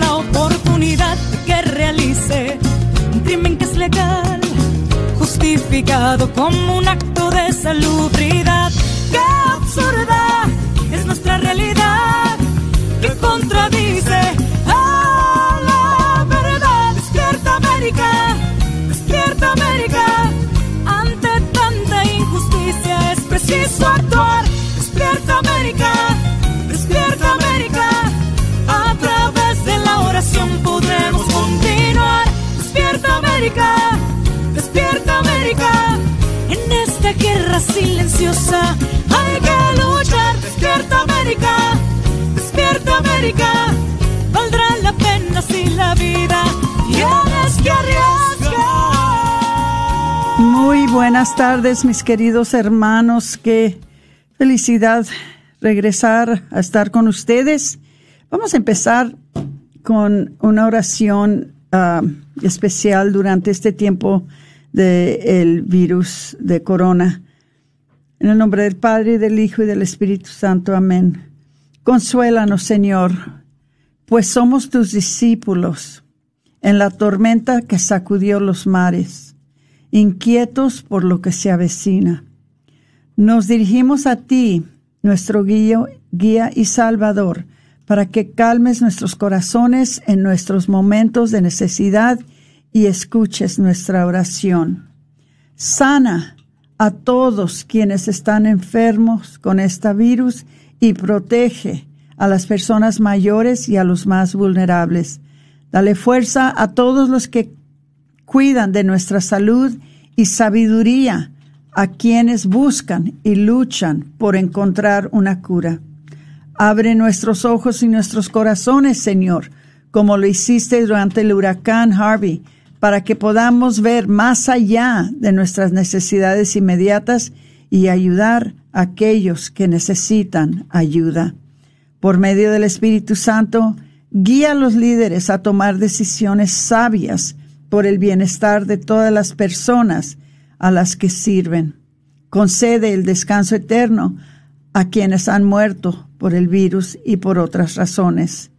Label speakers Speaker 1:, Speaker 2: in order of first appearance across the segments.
Speaker 1: la oportunidad que realice un crimen que es legal, justificado como un acto de salubridad. ¡Qué absurda es nuestra realidad! que contradice a la verdad! ¡Despierta América! ¡Despierta América! Ante tanta injusticia es preciso actuar. América! ¡Despierta América! En esta guerra silenciosa hay que luchar. ¡Despierta América! ¡Despierta América! Valdrá la pena si la vida tienes que arriesgar.
Speaker 2: Muy buenas tardes, mis queridos hermanos. Qué felicidad regresar a estar con ustedes. Vamos a empezar con una oración ah, especial durante este tiempo del virus de corona. En el nombre del Padre, del Hijo y del Espíritu Santo. Amén. Consuélanos, Señor, pues somos tus discípulos en la tormenta que sacudió los mares, inquietos por lo que se avecina. Nos dirigimos a ti, nuestro guía, guía y salvador, para que calmes nuestros corazones en nuestros momentos de necesidad y escuches nuestra oración. Sana a todos quienes están enfermos con este virus y protege a las personas mayores y a los más vulnerables. Dale fuerza a todos los que cuidan de nuestra salud y sabiduría a quienes buscan y luchan por encontrar una cura. Abre nuestros ojos y nuestros corazones, Señor, como lo hiciste durante el huracán Harvey, para que podamos ver más allá de nuestras necesidades inmediatas y ayudar a aquellos que necesitan ayuda. Por medio del Espíritu Santo, guía a los líderes a tomar decisiones sabias por el bienestar de todas las personas a las que sirven. Concede el descanso eterno a quienes han muerto por el virus y por otras razones.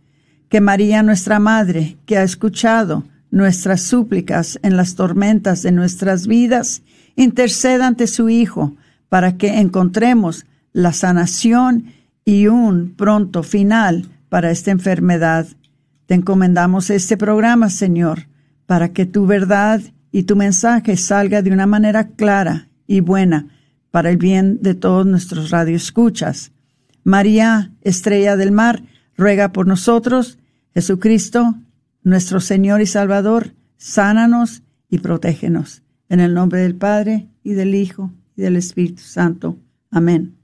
Speaker 2: Que María, nuestra Madre, que ha escuchado nuestras súplicas en las tormentas de nuestras vidas, interceda ante su Hijo para que encontremos la sanación y un pronto final para esta enfermedad. Te encomendamos este programa, Señor, para que tu verdad y tu mensaje salga de una manera clara y buena para el bien de todos nuestros radioescuchas. María, estrella del mar, ruega por nosotros. Jesucristo, nuestro Señor y Salvador, sánanos y protégenos. En el nombre del Padre y del Hijo y del Espíritu Santo. Amén.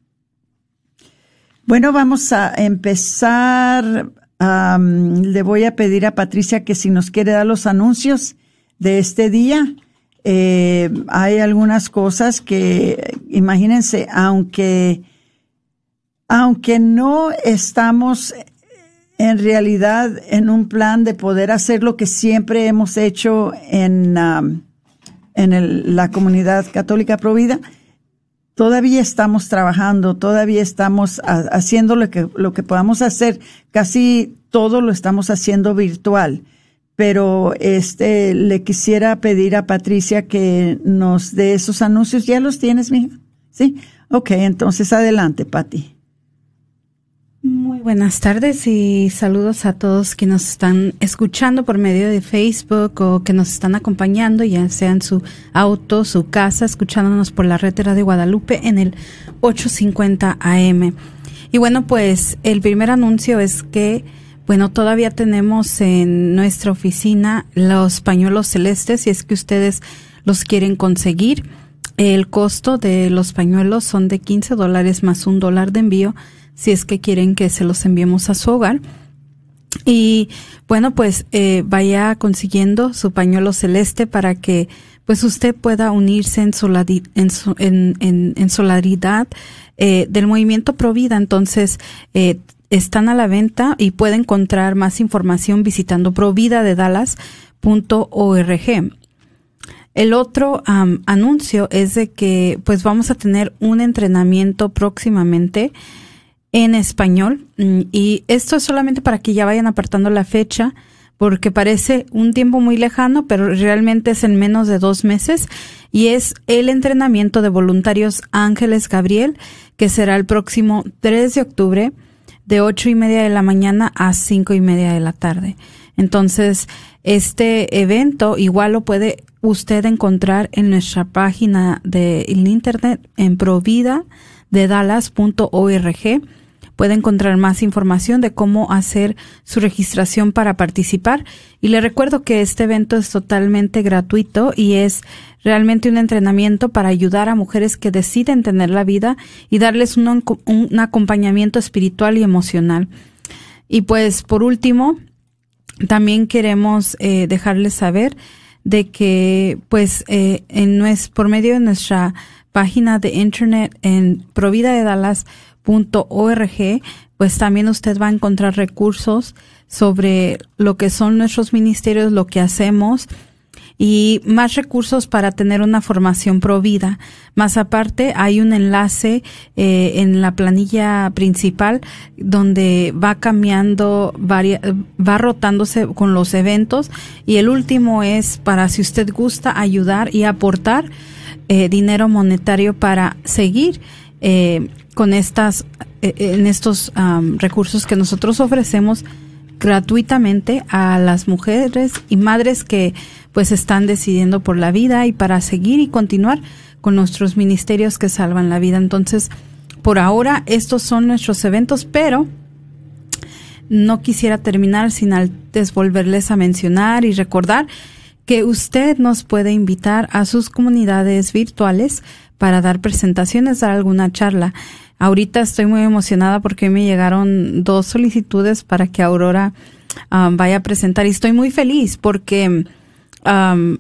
Speaker 2: Bueno, vamos a empezar. le voy a pedir a Patricia que si nos quiere dar los anuncios de este día. Eh, hay algunas cosas que, imagínense, aunque, aunque no estamos en realidad en un plan de poder hacer lo que siempre hemos hecho en, en la comunidad católica provida, todavía estamos trabajando, todavía estamos haciendo lo que, lo que podamos hacer. Casi todo lo estamos haciendo virtual. Pero este le quisiera pedir a Patricia que nos dé esos anuncios. ¿Ya los tienes, mija? Sí. Ok, entonces adelante, Pati.
Speaker 3: Muy
Speaker 4: Buenas tardes y saludos a todos que nos están escuchando por medio de Facebook o que nos están acompañando, ya sea en su auto, su casa, escuchándonos por la red de Guadalupe en el 850 AM. Y bueno, pues el primer anuncio es que, bueno, todavía tenemos en nuestra oficina los pañuelos celestes, si es que ustedes los quieren conseguir. El costo de los pañuelos son de 15 dólares más un dólar de envío si es que quieren que se los enviemos a su hogar. Y bueno, pues eh, vaya consiguiendo su pañuelo celeste para que pues usted pueda unirse en, en, en, en, solidaridad eh, del movimiento Provida. Entonces, eh, están a la venta y puede encontrar más información visitando providadedalas.org. El otro anuncio es de que pues vamos a tener un entrenamiento próximamente en español mm, y esto es solamente para que ya vayan apartando la fecha porque parece un tiempo muy lejano, pero realmente es en menos de dos meses y es el entrenamiento de voluntarios Ángeles Gabriel que será el próximo 3 de octubre de ocho y media de la mañana a cinco y media de la tarde. Entonces, este evento igual lo puede usted encontrar en nuestra página de internet en provida de dallas.org puede encontrar más información de cómo hacer su registración para participar. Y le recuerdo que este evento es totalmente gratuito y es realmente un entrenamiento para ayudar a mujeres que deciden tener la vida y darles un, acompañamiento espiritual y emocional. Y pues por último, también queremos eh, dejarles saber de que pues eh, en por medio de nuestra página de internet en Provida de Dallas org, pues también usted va a encontrar recursos sobre lo que son nuestros ministerios, lo que hacemos y más recursos para tener una formación provida. Más aparte, hay un enlace eh, en la planilla principal donde va cambiando, va rotándose con los eventos y el último es para si usted gusta ayudar y aportar eh, dinero monetario para seguir eh, con estas, eh, en estos recursos que nosotros ofrecemos gratuitamente a las mujeres y madres que pues están decidiendo por la vida y para seguir y continuar con nuestros ministerios que salvan la vida. Entonces, por ahora estos son nuestros eventos, pero no quisiera terminar sin antes volverles a mencionar y recordar que usted nos puede invitar a sus comunidades virtuales para dar presentaciones, dar alguna charla. Ahorita estoy muy emocionada porque me llegaron dos solicitudes para que Aurora um, vaya a presentar y estoy muy feliz porque um,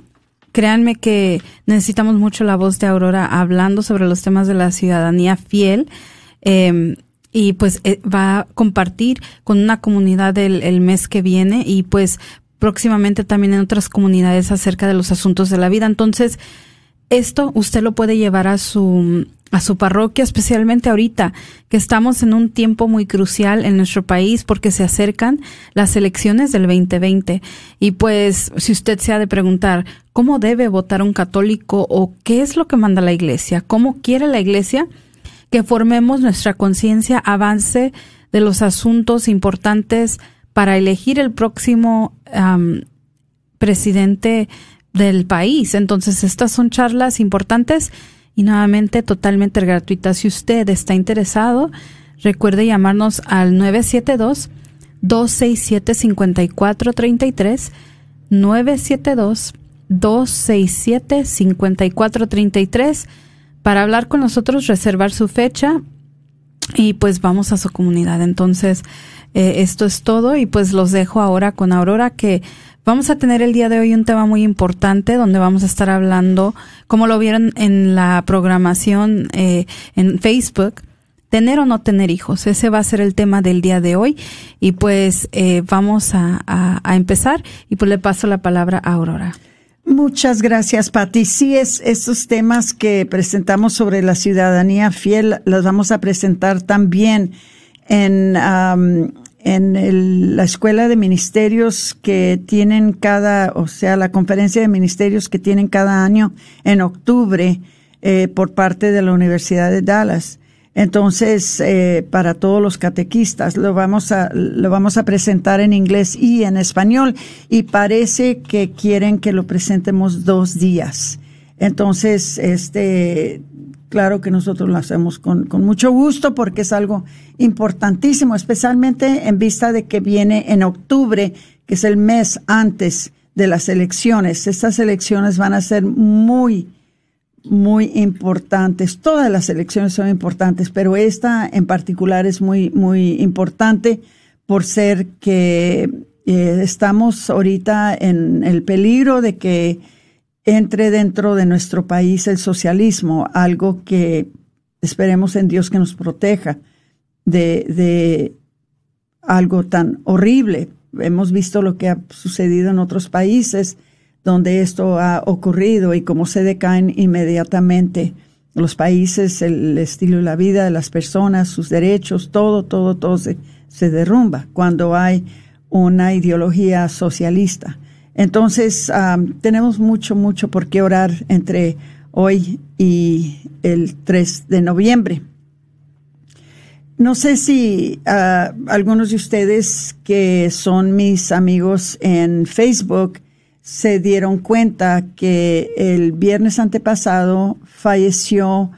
Speaker 4: créanme que necesitamos mucho la voz de Aurora hablando sobre los temas de la ciudadanía fiel. Em, y pues eh, va a compartir con una comunidad el, el, mes que viene y pues próximamente también en otras comunidades acerca de los asuntos de la vida. Entonces, esto usted lo puede llevar a su a su parroquia, especialmente ahorita que estamos en un tiempo muy crucial en nuestro país porque se acercan las elecciones del 2020. Y pues, si usted se ha de preguntar, ¿cómo debe votar un católico o qué es lo que manda la iglesia? ¿Cómo quiere la iglesia que formemos nuestra conciencia, avance de los asuntos importantes para elegir el próximo presidente del país. Entonces, estas son charlas importantes y nuevamente totalmente gratuitas. Si usted está interesado, recuerde llamarnos al 972 267 5433 972 267 5433 para hablar con nosotros, reservar su fecha y pues vamos a su comunidad. Entonces, eh, esto es todo y pues los dejo ahora con Aurora que vamos a tener el día de hoy un tema muy importante donde vamos a estar hablando, como lo vieron en la programación eh, en Facebook, tener o no tener hijos. Ese va a ser el tema del día de hoy y pues eh, vamos a, a, empezar y pues le paso la palabra a Aurora.
Speaker 2: Muchas gracias, Patti. Sí, es estos temas que presentamos sobre la ciudadanía fiel, los vamos a presentar también en, en la escuela de ministerios que tienen cada, o sea, la conferencia de ministerios que tienen cada año en octubre eh, por parte de la Universidad de Dallas. Entonces, eh, para todos los catequistas, lo vamos a, lo vamos a presentar en inglés y en español y parece que quieren que lo presentemos dos días. Entonces, este, claro que nosotros lo hacemos con, con mucho gusto porque es algo importantísimo, especialmente en vista de que viene en octubre, que es el mes antes de las elecciones. Estas elecciones van a ser muy, muy importantes. Todas las elecciones son importantes, pero esta en particular es muy, muy importante por ser que eh, estamos ahorita en el peligro de que entre dentro de nuestro país el socialismo, algo que esperemos en Dios que nos proteja de, de algo tan horrible. Hemos visto lo que ha sucedido en otros países donde esto ha ocurrido y cómo se decaen inmediatamente los países, el estilo de la vida de las personas, sus derechos, todo, todo, todo se, derrumba cuando hay una ideología socialista. Entonces, tenemos mucho, mucho por qué orar entre hoy y el 3 de noviembre. No sé si ah, algunos de ustedes que son mis amigos en Facebook se dieron cuenta que el viernes antepasado falleció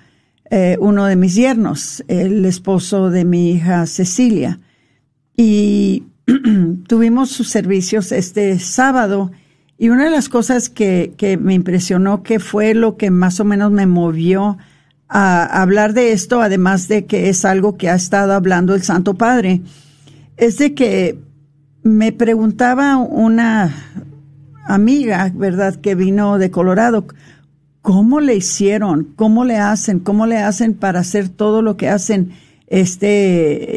Speaker 2: eh, uno de mis yernos, el esposo de mi hija Cecilia. Y tuvimos sus servicios este sábado y una de las cosas que, que me impresionó, que fue lo que más o menos me movió a hablar de esto, además de que es algo que ha estado hablando el Santo Padre, es de que me preguntaba una amiga, ¿verdad?, que vino de Colorado. ¿Cómo le hicieron? ¿Cómo le hacen? ¿Cómo le hacen para hacer todo lo que hacen este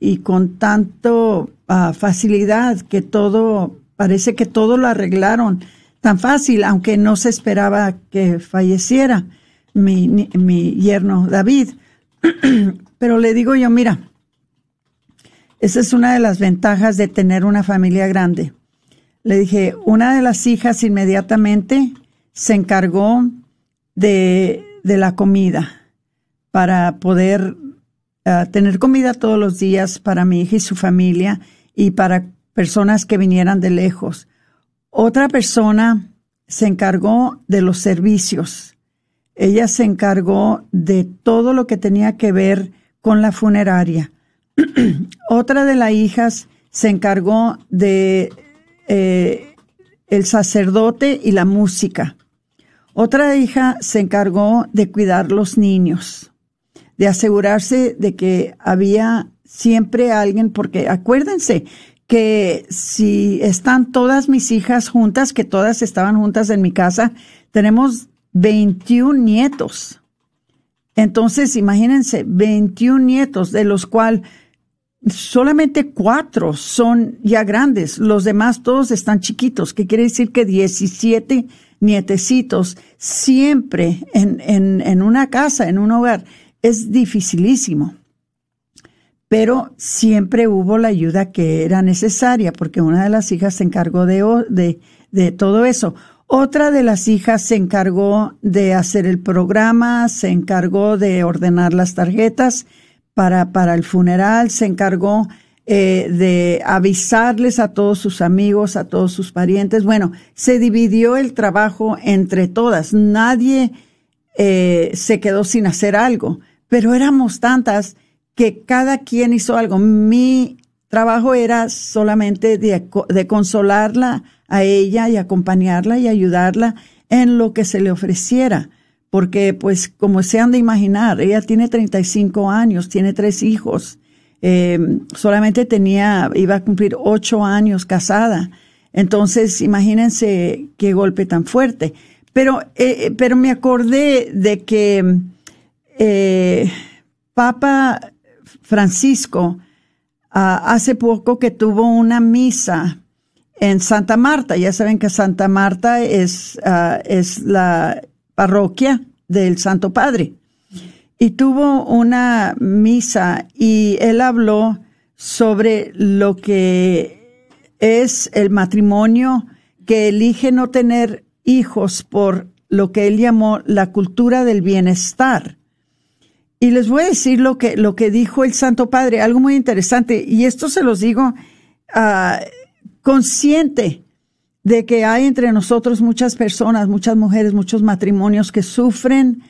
Speaker 2: y, con tanto ah, facilidad que todo parece que todo lo arreglaron tan fácil, aunque no se esperaba que falleciera mi, mi yerno David. Pero le digo yo, mira, esa es una de las ventajas de tener una familia grande le dije, una de las hijas inmediatamente se encargó de, de la comida para poder ah, tener comida todos los días para mi hija y su familia y para personas que vinieran de lejos. Otra persona se encargó de los servicios. Ella se encargó de todo lo que tenía que ver con la funeraria. Otra de las hijas se encargó de eh, el sacerdote y la música. Otra hija se encargó de cuidar los niños, de asegurarse de que había siempre alguien, porque acuérdense que si están todas mis hijas juntas, que todas estaban juntas en mi casa, tenemos 21 nietos. Entonces, imagínense, 21 nietos, de los cuales solamente cuatro son ya grandes, los demás todos están chiquitos, que quiere decir que 17 nietecitos siempre en, en, en una casa, en un hogar, es dificilísimo. Pero siempre hubo la ayuda que era necesaria, porque una de las hijas se encargó de, de, de todo eso. Otra de las hijas se encargó de hacer el programa, se encargó de ordenar las tarjetas, para, para el funeral, se encargó eh, de avisarles a todos sus amigos, a todos sus parientes. Bueno, se dividió el trabajo entre todas. Nadie eh, se quedó sin hacer algo, pero éramos tantas que cada quien hizo algo. Mi trabajo era solamente de, de consolarla a ella y acompañarla y ayudarla en lo que se le ofreciera porque pues como se han de imaginar, ella tiene 35 años, tiene tres hijos, eh, solamente tenía, iba a cumplir ocho años casada. Entonces, imagínense qué golpe tan fuerte. Pero, eh, pero me acordé de que eh, Papa Francisco ah, hace poco que tuvo una misa en Santa Marta. Ya saben que Santa Marta es, ah, es la parroquia del Santo Padre. Y tuvo una misa y él habló sobre lo que es el matrimonio que elige no tener hijos por lo que él llamó la cultura del bienestar. Y les voy a decir lo que, lo que dijo el Santo Padre, algo muy interesante, y esto se los digo ah, consciente de que hay entre nosotros muchas personas, muchas mujeres, muchos matrimonios que sufren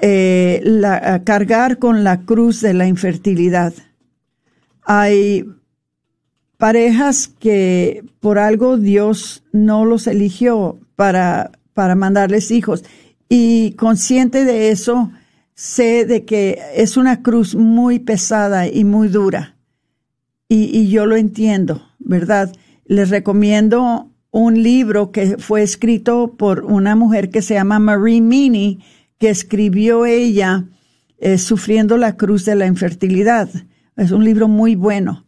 Speaker 2: eh, cargar con la cruz de la infertilidad. Hay parejas que por algo Dios no los eligió para, para mandarles hijos. Y consciente de eso, sé de que es una cruz muy pesada y muy dura. Y, y yo lo entiendo, ¿verdad? Les recomiendo un libro que fue escrito por una mujer que se llama Marie Mini, que escribió ella eh, Sufriendo la Cruz de la Infertilidad. Es un libro muy bueno.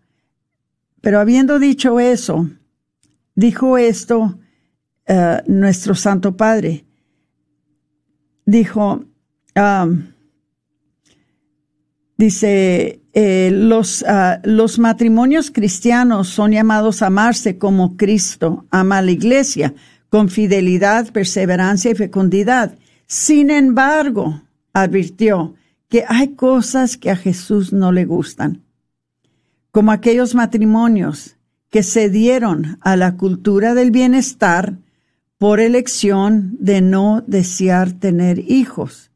Speaker 2: Pero habiendo dicho eso, dijo esto uh, nuestro Santo Padre. Dijo, um, dice, eh, los, uh, los matrimonios cristianos son llamados a amarse como Cristo ama a la iglesia, con fidelidad, perseverancia y fecundidad. Sin embargo, advirtió que hay cosas que a Jesús no le gustan, como aquellos matrimonios que se dieron a la cultura del bienestar por elección de no desear tener hijos.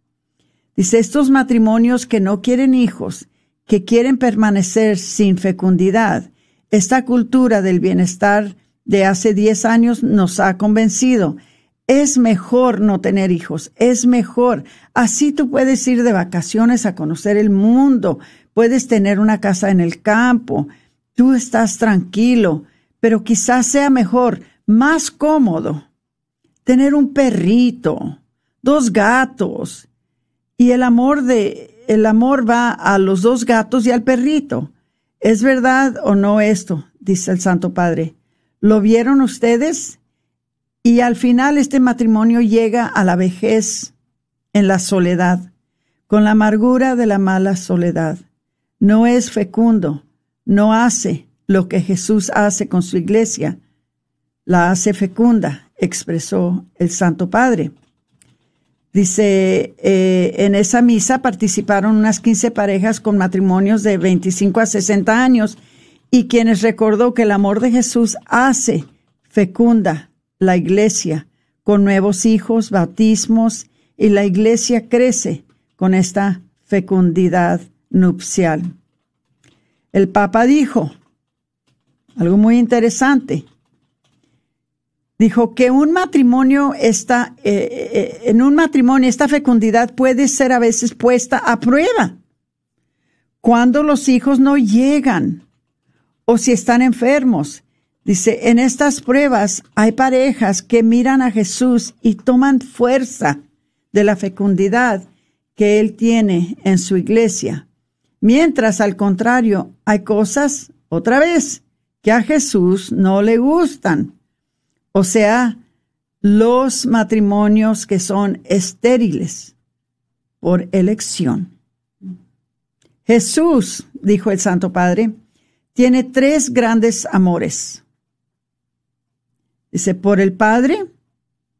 Speaker 2: Dice, estos matrimonios que no quieren hijos, que quieren permanecer sin fecundidad, esta cultura del bienestar de hace 10 años nos ha convencido es mejor no tener hijos, es mejor. Así tú puedes ir de vacaciones a conocer el mundo, puedes tener una casa en el campo, tú estás tranquilo, pero quizás sea mejor, más cómodo, tener un perrito, dos gatos, y el amor de, el amor va a los dos gatos y al perrito. ¿Es verdad o no esto? dice el Santo Padre. ¿Lo vieron ustedes? Y al final este matrimonio llega a la vejez en la soledad, con la amargura de la mala soledad. No es fecundo, no hace lo que Jesús hace con su iglesia, la hace fecunda, expresó el Santo Padre. Dice, eh, en esa misa participaron unas 15 parejas con matrimonios de 25 a 60 años y quienes recordó que el amor de Jesús hace fecunda la iglesia con nuevos hijos, bautismos, y la iglesia crece con esta fecundidad nupcial. El Papa dijo algo muy interesante. Dijo que un matrimonio está, eh, eh, en un matrimonio esta fecundidad puede ser a veces puesta a prueba cuando los hijos no llegan o si están enfermos Dice, en estas pruebas hay parejas que miran a Jesús y toman fuerza de la fecundidad que Él tiene en su iglesia. Mientras, al contrario, hay cosas, otra vez, que a Jesús no le gustan. O sea, los matrimonios que son estériles por elección. Jesús, dijo el Santo Padre, tiene tres grandes amores. Dice, por el Padre,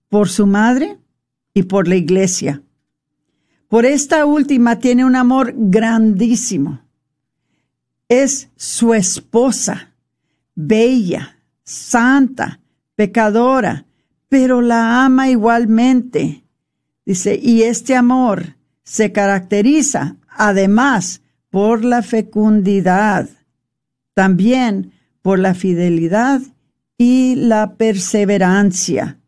Speaker 2: por su madre y por la iglesia. Por esta última tiene un amor grandísimo. Es su esposa, bella, santa, pecadora, pero la ama igualmente. Dice, y este amor se caracteriza además por la fecundidad, también por la fidelidad y la perseverancia.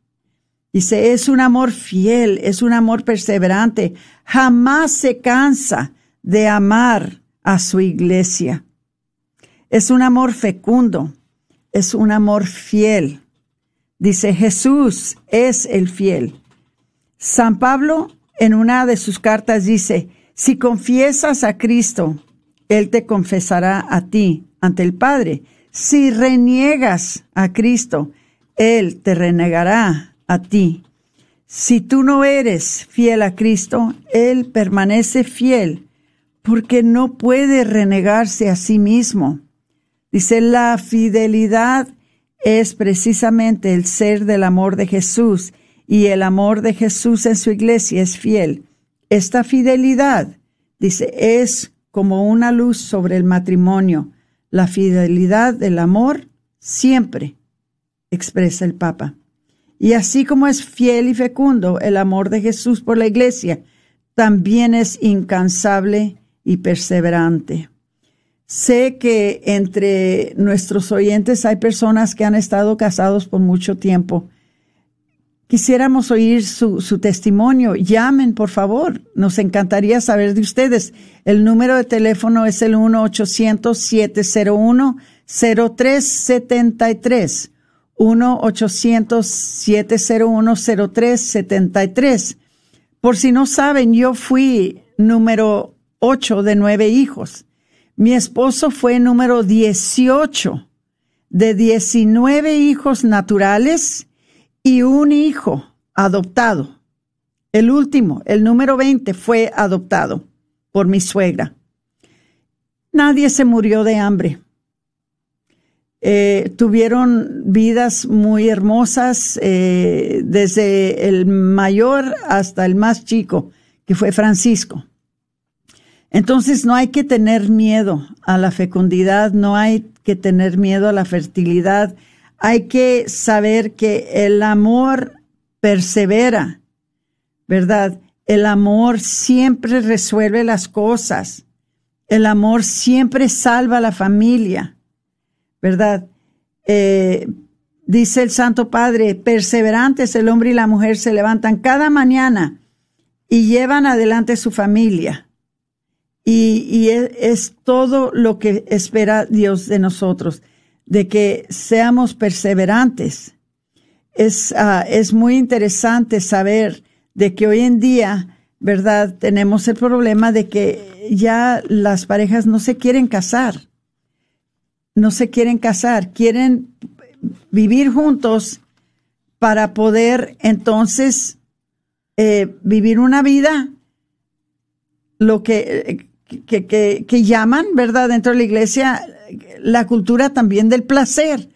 Speaker 2: Dice, es un amor fiel, es un amor perseverante. Jamás se cansa de amar a su iglesia. Es un amor fecundo, es un amor fiel. Dice, Jesús es el fiel. San Pablo en una de sus cartas dice, si confiesas a Cristo, Él te confesará a ti ante el Padre. Si reniegas a Cristo, Él te renegará a ti. Si tú no eres fiel a Cristo, Él permanece fiel porque no puede renegarse a sí mismo. Dice, la fidelidad es precisamente el ser del amor de Jesús y el amor de Jesús en su iglesia es fiel. Esta fidelidad, dice, es como una luz sobre el matrimonio. La fidelidad del amor siempre, expresa el Papa. Y así como es fiel y fecundo el amor de Jesús por la iglesia, también es incansable y perseverante. Sé que entre nuestros oyentes hay personas que han estado casados por mucho tiempo. Quisiéramos oír su, testimonio. Llamen, por favor. Nos encantaría saber de ustedes. El número de teléfono es el 1-800-701-0373. 1-800-701-0373. Por si no saben, yo fui número 8 de nueve hijos. Mi esposo fue número 18 de 19 hijos naturales y un hijo adoptado. El último, el número 20, fue adoptado por mi suegra. Nadie se murió de hambre. Eh, tuvieron vidas muy hermosas, eh, desde el mayor hasta el más chico, que fue Francisco. Entonces no hay que tener miedo a la fecundidad, no hay que tener miedo a la fertilidad, hay que saber que el amor persevera, ¿verdad? El amor siempre resuelve las cosas, el amor siempre salva a la familia, ¿verdad? Eh, dice el Santo Padre, perseverantes el hombre y la mujer se levantan cada mañana y llevan adelante su familia y, es, todo lo que espera Dios de nosotros, de que seamos perseverantes. Es, ah, es muy interesante saber de que hoy en día, ¿verdad? Tenemos el problema de que ya las parejas no se quieren casar, no se quieren casar, quieren vivir juntos para poder entonces eh, vivir una vida lo que que, que, llaman, ¿verdad?, dentro de la iglesia, la cultura también del placer,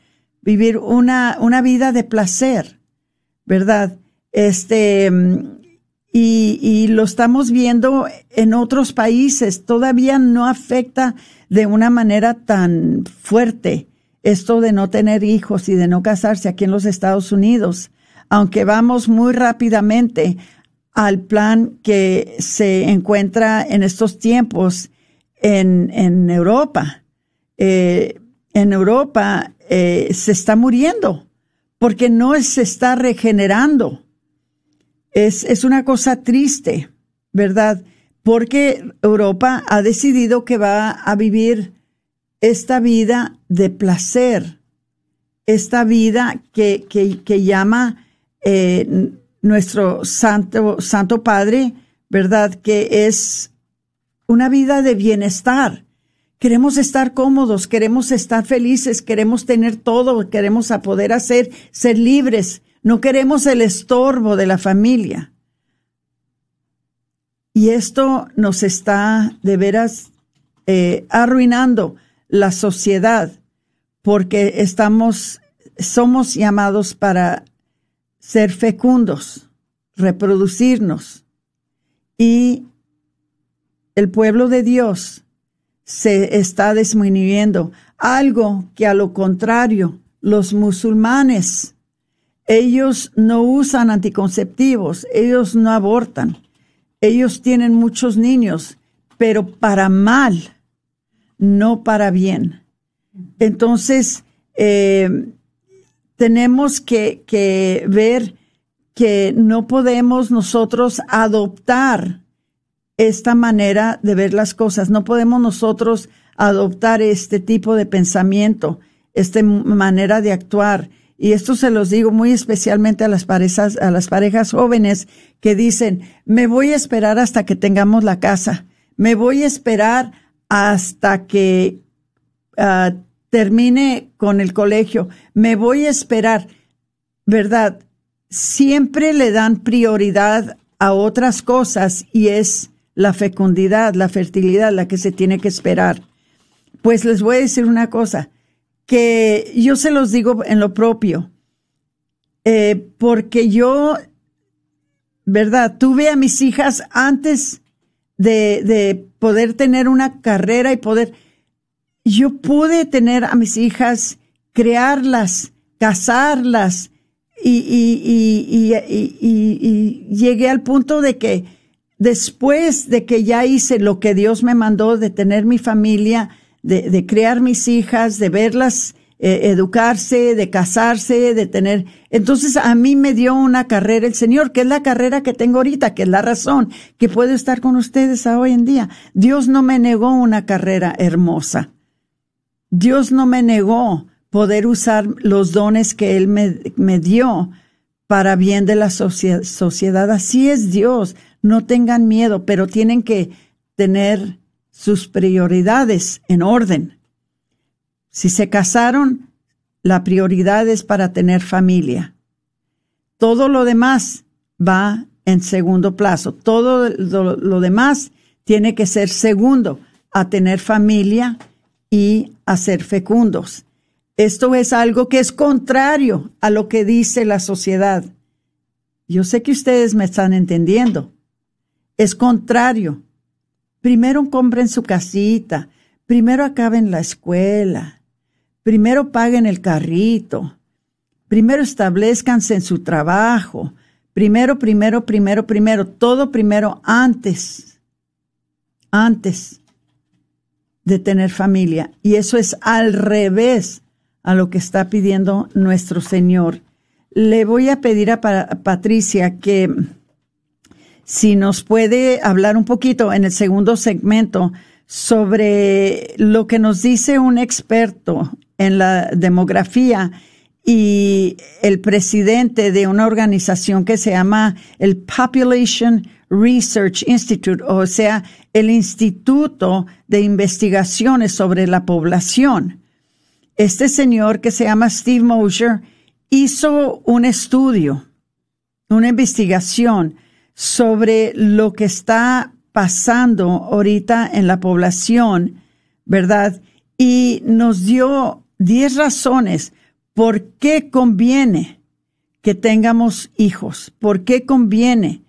Speaker 2: vivir una, una vida de placer, ¿verdad? Este, y, y lo estamos viendo en otros países, todavía no afecta de una manera tan fuerte esto de no tener hijos y de no casarse aquí en los Estados Unidos, aunque vamos muy rápidamente al plan que se encuentra en estos tiempos en, en Europa. Eh, en Europa eh, se está muriendo porque no se está regenerando. Es, es una cosa triste, ¿verdad? Porque Europa ha decidido que va a vivir esta vida de placer, esta vida que, que, llama eh, nuestro Santo, Santo Padre, ¿verdad? Que es una vida de bienestar. Queremos estar cómodos, queremos estar felices, queremos tener todo, queremos a poder hacer, ser libres. No queremos el estorbo de la familia. Y esto nos está de veras eh, arruinando la sociedad porque estamos, somos llamados para ser fecundos, reproducirnos. Y el pueblo de Dios se está disminuyendo. Algo que a lo contrario, los musulmanes, ellos no usan anticonceptivos, ellos no abortan, ellos tienen muchos niños, pero para mal, no para bien. Entonces, eh, tenemos que, ver que no podemos nosotros adoptar esta manera de ver las cosas, no podemos nosotros adoptar este tipo de pensamiento, esta manera de actuar. Y esto se los digo muy especialmente a las parejas, a las parejas jóvenes que dicen, me voy a esperar hasta que tengamos la casa, me voy a esperar hasta que uh, termine con el colegio, me voy a esperar, ¿verdad? Siempre le dan prioridad a otras cosas y es la fecundidad, la fertilidad, la que se tiene que esperar. Pues les voy a decir una cosa, que yo se los digo en lo propio, eh, porque yo, ¿verdad? Tuve a mis hijas antes de, de poder tener una carrera y poder, yo pude tener a mis hijas, crearlas, casarlas, y, y, y, y, llegué al punto de que después de que ya hice lo que Dios me mandó de tener mi familia, de, de crear mis hijas, de verlas eh, educarse, de casarse, de tener. Entonces a mí me dio una carrera el Señor, que es la carrera que tengo ahorita, que es la razón que puedo estar con ustedes hoy en día. Dios no me negó una carrera hermosa. Dios no me negó poder usar los dones que Él me, dio para bien de la sociedad. Así es Dios. No tengan miedo, pero tienen que tener sus prioridades en orden. Si se casaron, la prioridad es para tener familia. Todo lo demás va en segundo plazo. Todo lo, demás tiene que ser segundo a tener familia y a ser fecundos. Esto es algo que es contrario a lo que dice la sociedad. Yo sé que ustedes me están entendiendo. Es contrario. Primero compren su casita, primero acaben la escuela, primero paguen el carrito, primero establezcanse en su trabajo, primero, primero, primero, primero, todo primero antes, antes de tener familia. Y eso es al revés a lo que está pidiendo nuestro Señor. Le voy a pedir a Patricia que si nos puede hablar un poquito en el segundo segmento sobre lo que nos dice un experto en la demografía y el presidente de una organización que se llama el Population Research Institute, o sea, el Instituto de Investigaciones sobre la Población. Este señor que se llama Steve Mosher hizo un estudio, una investigación sobre lo que está pasando ahorita en la población, ¿verdad? Y nos dio 10 razones por qué conviene que tengamos hijos, por qué conviene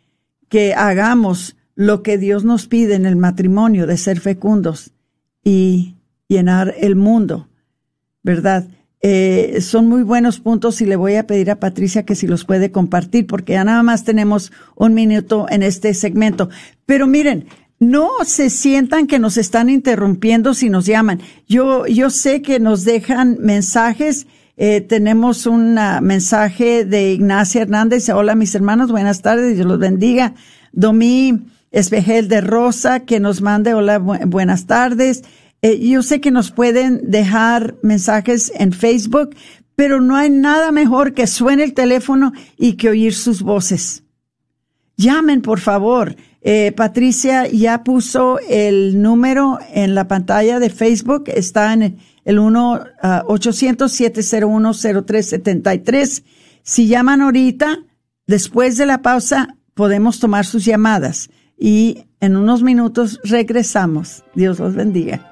Speaker 2: que hagamos lo que Dios nos pide en el matrimonio de ser fecundos y llenar el mundo, ¿verdad? Eh, son muy buenos puntos y le voy a pedir a Patricia que si los puede compartir porque ya nada más tenemos un minuto en este segmento. Pero miren, no se sientan que nos están interrumpiendo si nos llaman. Yo, yo sé que nos dejan mensajes. Eh, tenemos un mensaje de Ignacia Hernández. Hola, mis hermanos, buenas tardes, Dios los bendiga. Domí Espejel de Rosa, que nos mande hola, buenas tardes. Eh, yo sé que nos pueden dejar mensajes en Facebook, pero no hay nada mejor que suene el teléfono y que oír sus voces. Llamen, por favor. Eh, Patricia ya puso el número en la pantalla de Facebook. Está en el 1-800-701-0373. Ah, si llaman ahorita, después de la pausa, podemos tomar sus llamadas. Y en unos minutos regresamos. Dios los bendiga.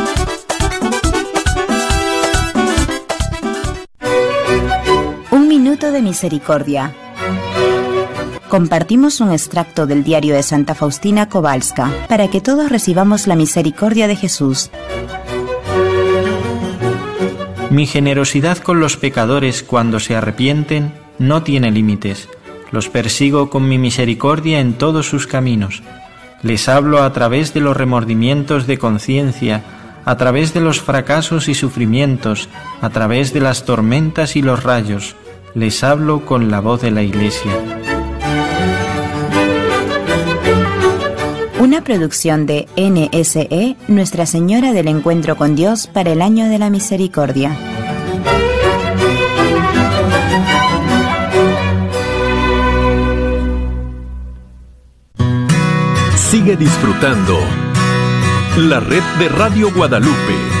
Speaker 5: Grito de Misericordia. Compartimos un extracto del diario de Santa Faustina Kowalska para que todos recibamos la misericordia de Jesús.
Speaker 6: Mi generosidad con los pecadores cuando se arrepienten no tiene límites. Los persigo con mi misericordia en todos sus caminos. Les hablo a través de los remordimientos de conciencia, a través de los fracasos y sufrimientos, a través de las tormentas y los rayos. Les hablo con la voz de la Iglesia.
Speaker 5: Una producción de NSE, Nuestra Señora del Encuentro con Dios para el Año de la Misericordia.
Speaker 7: Sigue disfrutando la red de Radio Guadalupe.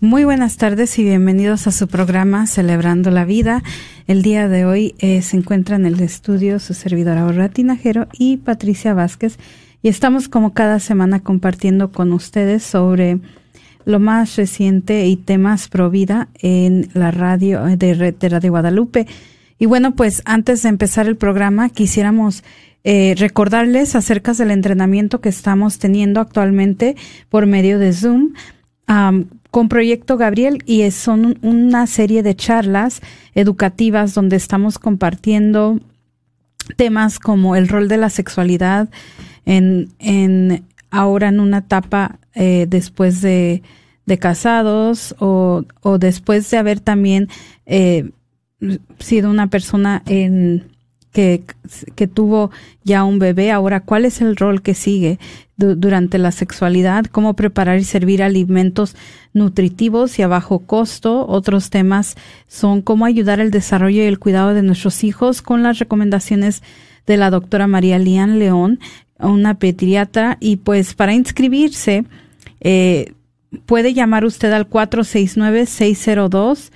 Speaker 4: Muy buenas tardes y bienvenidos a su programa Celebrando la Vida. El día de hoy eh, se encuentra en el estudio su servidora Aurora Tinajero y Patricia Vázquez y estamos como cada semana compartiendo con ustedes sobre lo más reciente y temas pro vida en la radio de, Red de Radio Guadalupe. Y bueno, pues antes de empezar el programa quisiéramos eh, recordarles acerca del entrenamiento que estamos teniendo actualmente por medio de Zoom con Proyecto Gabriel y son una serie de charlas educativas donde estamos compartiendo temas como el rol de la sexualidad en, en ahora en una etapa eh, después de, casados o, o, después de haber también eh, sido una persona en que, que, tuvo ya un bebé, ahora cuál es el rol que sigue durante la sexualidad, cómo preparar y servir alimentos nutritivos y a bajo costo. Otros temas son cómo ayudar el desarrollo y el cuidado de nuestros hijos con las recomendaciones de la doctora María Lian León, una pediatra. Y pues para inscribirse, eh, puede llamar usted al 469-602.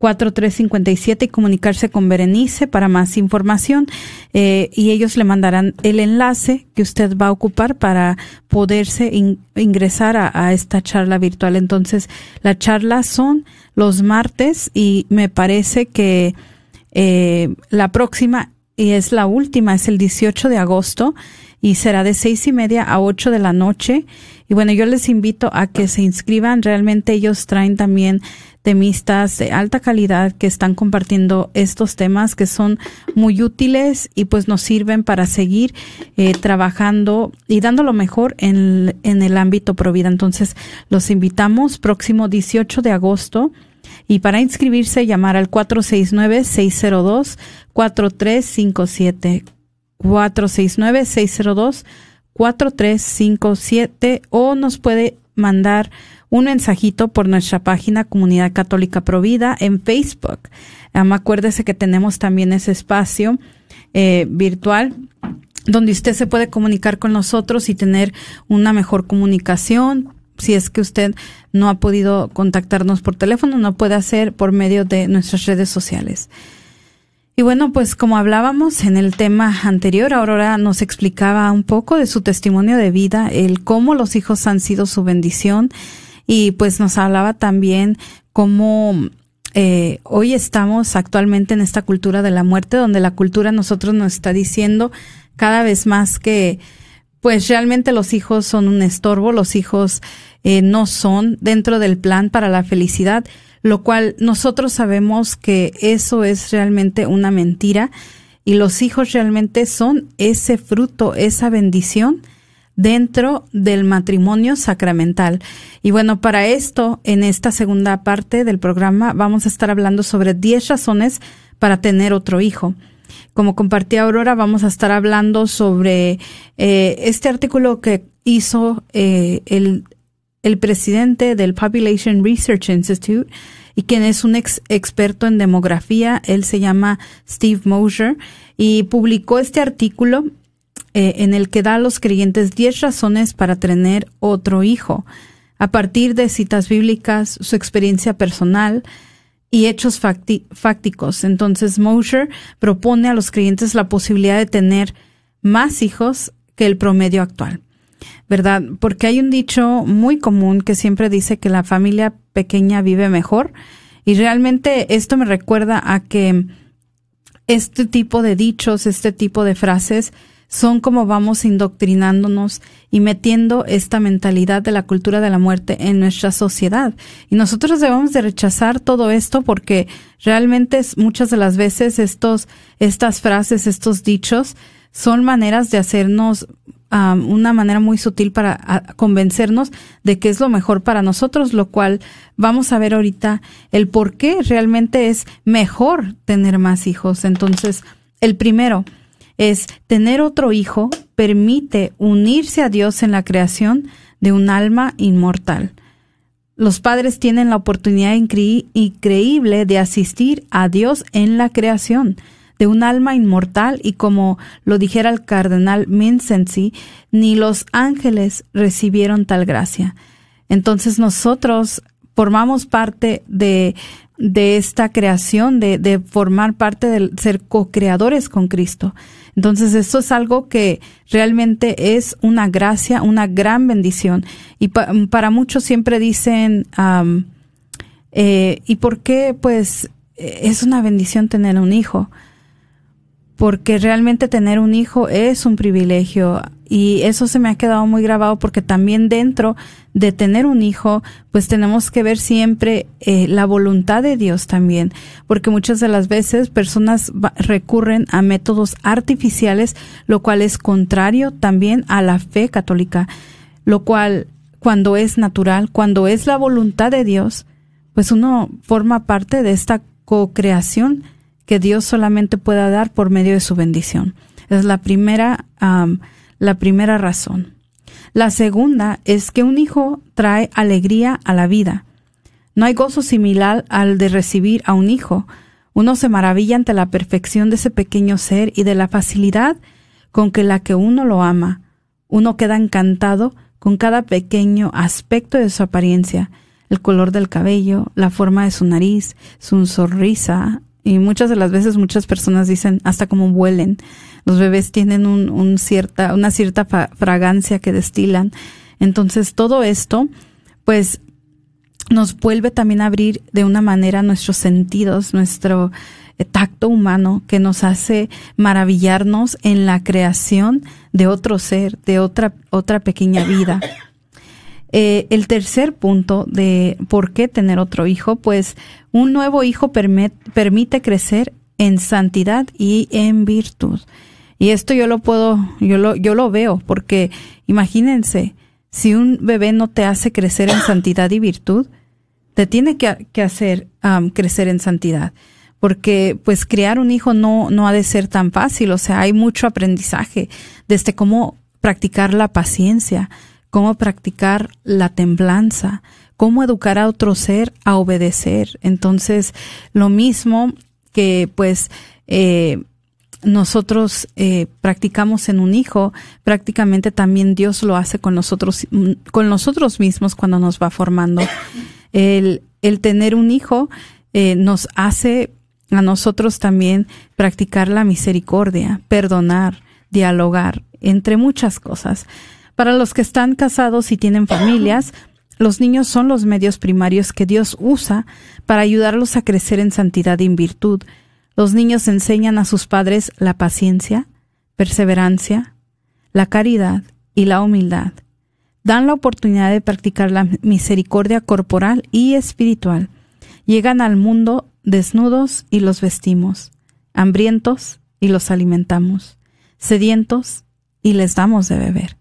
Speaker 4: 4357 y comunicarse con Berenice para más información eh, y ellos le mandarán el enlace que usted va a ocupar para poderse ingresar a, esta charla virtual. Entonces, la charla son los martes y me parece que eh, la próxima y es la última, es el 18 de agosto y será de seis y media a ocho de la noche. Y bueno, yo les invito a que se inscriban. Realmente ellos traen también temistas de alta calidad que están compartiendo estos temas que son muy útiles y pues nos sirven para seguir eh, trabajando y dando lo mejor en, en el ámbito Provida. Entonces, los invitamos próximo 18 de agosto. Y para inscribirse, llamar al 469-602-4357. 469-602-4357 o nos puede mandar un mensajito por nuestra página Comunidad Católica Provida en Facebook. Um, acuérdese que tenemos también ese espacio eh, virtual donde usted se puede comunicar con nosotros y tener una mejor comunicación. Si es que usted no ha podido contactarnos por teléfono, no puede hacer por medio de nuestras redes sociales. Y bueno, pues como hablábamos en el tema anterior, Aurora nos explicaba un poco de su testimonio de vida, el cómo los hijos han sido su bendición y pues nos hablaba también cómo eh, hoy estamos actualmente en esta cultura de la muerte, donde la cultura nosotros nos está diciendo cada vez más que pues realmente los hijos son un estorbo, los hijos eh, no son dentro del plan para la felicidad, lo cual nosotros sabemos que eso es realmente una mentira y los hijos realmente son ese fruto, esa bendición dentro del matrimonio sacramental. Y bueno, para esto, en esta segunda parte del programa, vamos a estar hablando sobre 10 razones para tener otro hijo. Como compartía Aurora, vamos a estar hablando sobre eh, este artículo que hizo eh, el, el presidente del Population Research Institute y quien es un ex experto en demografía. Él se llama Steve Mosher y publicó este artículo eh, en el que da a los creyentes 10 razones para tener otro hijo, a partir de citas bíblicas, su experiencia personal y hechos fácticos. Entonces, Mosher propone a los creyentes la posibilidad de tener más hijos que el promedio actual. ¿Verdad? Porque hay un dicho muy común que siempre dice que la familia pequeña vive mejor. Y realmente esto me recuerda a que este tipo de dichos, este tipo de frases, son como vamos indoctrinándonos y metiendo esta mentalidad de la cultura de la muerte en nuestra sociedad. Y nosotros debemos de rechazar todo esto porque realmente muchas de las veces estos, estas frases, estos dichos, son maneras de hacernos una manera muy sutil para convencernos de que es lo mejor para nosotros, lo cual vamos a ver ahorita el por qué realmente es mejor tener más hijos. Entonces, el primero, es tener otro hijo permite unirse a Dios en la creación de un alma inmortal. Los padres tienen la oportunidad increíble de asistir a Dios en la creación de un alma inmortal y como lo dijera el cardenal Mincensi, ni los ángeles recibieron tal gracia. Entonces nosotros formamos parte de, de esta creación, de, de formar parte de ser co-creadores con Cristo. Entonces, esto es algo que realmente es una gracia, una gran bendición. Y para muchos siempre dicen, eh, ¿y por qué? Pues es una bendición tener un hijo porque realmente tener un hijo es un privilegio. Y eso se me ha quedado muy grabado porque también dentro de tener un hijo, pues tenemos que ver siempre eh, la voluntad de Dios también, porque muchas de las veces personas recurren a métodos artificiales, lo cual es contrario también a la fe católica, lo cual cuando es natural, cuando es la voluntad de Dios, pues uno forma parte de esta co-creación que Dios solamente pueda dar por medio de su bendición. Es la primera, la primera razón. La segunda es que un hijo trae alegría a la vida. No hay gozo similar al de recibir a un hijo. Uno se maravilla ante la perfección de ese pequeño ser y de la facilidad con que la que uno lo ama. Uno queda encantado con cada pequeño aspecto de su apariencia, el color del cabello, la forma de su nariz, su sonrisa, y muchas de las veces muchas personas dicen hasta como huelen. Los bebés tienen un, cierta, una cierta fragancia que destilan. Entonces todo esto, pues, nos vuelve también a abrir de una manera nuestros sentidos, nuestro eh, tacto humano que nos hace maravillarnos en la creación de otro ser, de otra, otra pequeña vida. Eh, el tercer punto de por qué tener otro hijo, pues un nuevo hijo permite crecer en santidad y en virtud. Y esto yo lo puedo, yo lo, yo lo veo, porque imagínense, si un bebé no te hace crecer en santidad y virtud, te tiene que, hacer crecer en santidad. Porque pues crear un hijo no, no ha de ser tan fácil, o sea, hay mucho aprendizaje desde cómo practicar la paciencia, cómo practicar la templanza, cómo educar a otro ser a obedecer. Entonces, lo mismo que pues eh, nosotros eh, practicamos en un hijo, prácticamente también Dios lo hace con nosotros, con nosotros mismos cuando nos va formando. El, el tener un hijo eh, nos hace a nosotros también practicar la misericordia, perdonar, dialogar, entre muchas cosas. Para los que están casados y tienen familias, los niños son los medios primarios que Dios usa para ayudarlos a crecer en santidad y en virtud. Los niños enseñan a sus padres la paciencia, perseverancia, la caridad y la humildad. Dan la oportunidad de practicar la misericordia corporal y espiritual. Llegan al mundo desnudos y los vestimos, hambrientos y los alimentamos, sedientos y les damos de beber.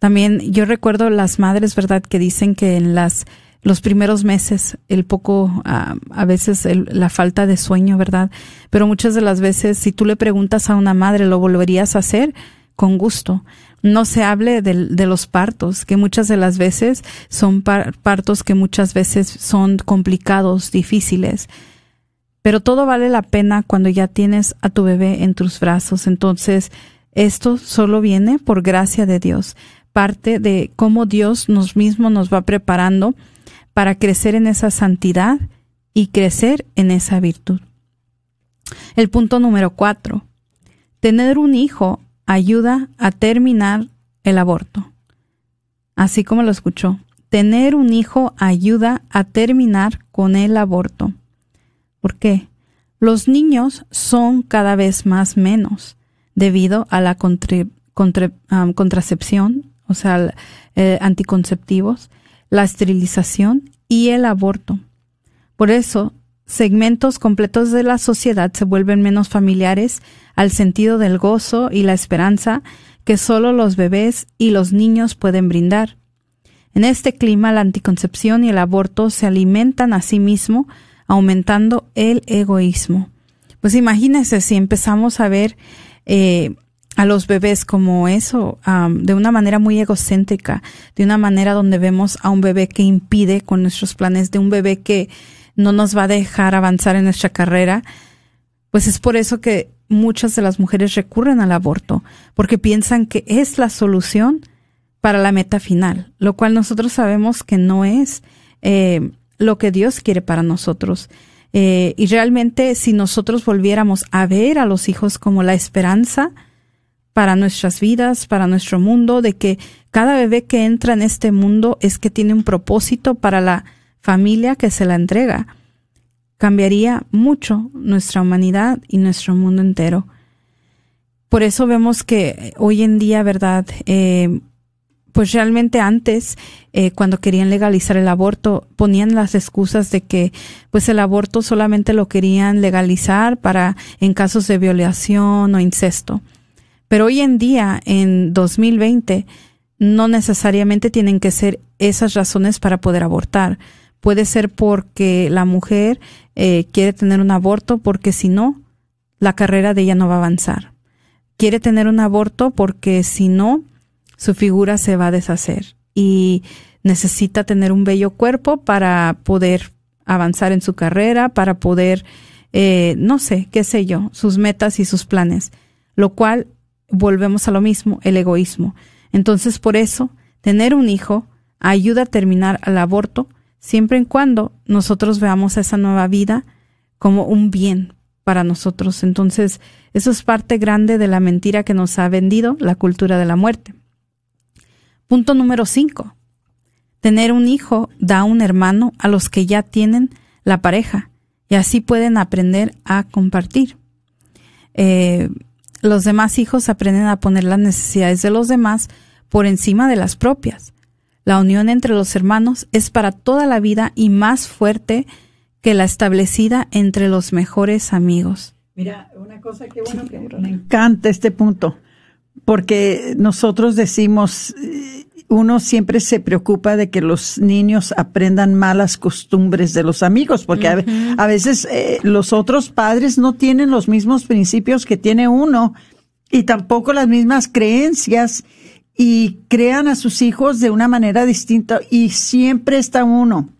Speaker 4: También yo recuerdo las madres, ¿verdad?, que dicen que en las los primeros meses, el poco, ah, a veces el- la falta de sueño, ¿verdad? Pero muchas de las veces, si tú le preguntas a una madre, ¿lo volverías a hacer? Con gusto. No se hable del- de, los partos, que muchas de las veces son par- partos que muchas veces son complicados, difíciles. Pero todo vale la pena cuando ya tienes a tu bebé en tus brazos. Entonces, esto solo viene por gracia de Dios. Parte de cómo Dios nos mismo nos va preparando para crecer en esa santidad y crecer en esa virtud. El punto número cuatro. Tener un hijo ayuda a terminar el aborto. Así como lo escuchó. Tener un hijo ayuda a terminar con el aborto. ¿Por qué? Los niños son cada vez más menos debido a la contra- contra- contracepción, o sea, eh, anticonceptivos, la esterilización y el aborto. Por eso, segmentos completos de la sociedad se vuelven menos familiares al sentido del gozo y la esperanza que solo los bebés y los niños pueden brindar. En este clima, la anticoncepción y el aborto se alimentan a sí mismo, aumentando el egoísmo. Pues imagínense si empezamos a ver eh, a los bebés como eso, de una manera muy egocéntrica, de una manera donde vemos a un bebé que impide con nuestros planes, de un bebé que no nos va a dejar avanzar en nuestra carrera, pues es por eso que muchas de las mujeres recurren al aborto, porque piensan que es la solución para la meta final, lo cual nosotros sabemos que no es eh, lo que Dios quiere para nosotros. Eh, y realmente si nosotros volviéramos a ver a los hijos como la esperanza para nuestras vidas, para nuestro mundo, de que cada bebé que entra en este mundo es que tiene un propósito para la familia que se la entrega, cambiaría mucho nuestra humanidad y nuestro mundo entero. Por eso vemos que hoy en día, ¿verdad? Eh, pues realmente antes, eh, cuando querían legalizar el aborto, ponían las excusas de que pues el aborto solamente lo querían legalizar para en casos de violación o incesto. Pero hoy en día, en 2020, no necesariamente tienen que ser esas razones para poder abortar. Puede ser porque la mujer eh, quiere tener un aborto porque si no, la carrera de ella no va a avanzar. Quiere tener un aborto porque si no, su figura se va a deshacer y necesita tener un bello cuerpo para poder avanzar en su carrera, para poder, eh, no sé, qué sé yo, sus metas y sus planes, lo cual volvemos a lo mismo, el egoísmo. Entonces, por eso, tener un hijo ayuda a terminar el aborto siempre y cuando nosotros veamos esa nueva vida como un bien para nosotros. Entonces, eso es parte grande de la mentira que nos ha vendido la cultura de la muerte. Punto número 5. Tener un hijo da un hermano a los que ya tienen la pareja y así pueden aprender a compartir. Eh, los demás hijos aprenden a poner las necesidades de los demás por encima de las propias. La unión entre los hermanos es para toda la vida y más fuerte que la establecida entre los mejores amigos.
Speaker 2: Mira, una cosa que bueno que me encanta este punto, porque nosotros decimos, eh, uno siempre se preocupa de que los niños aprendan malas costumbres de los amigos, porque a, a veces eh, los otros padres no tienen los mismos principios que tiene uno y tampoco las mismas creencias y crean a sus hijos de una manera distinta y siempre está uno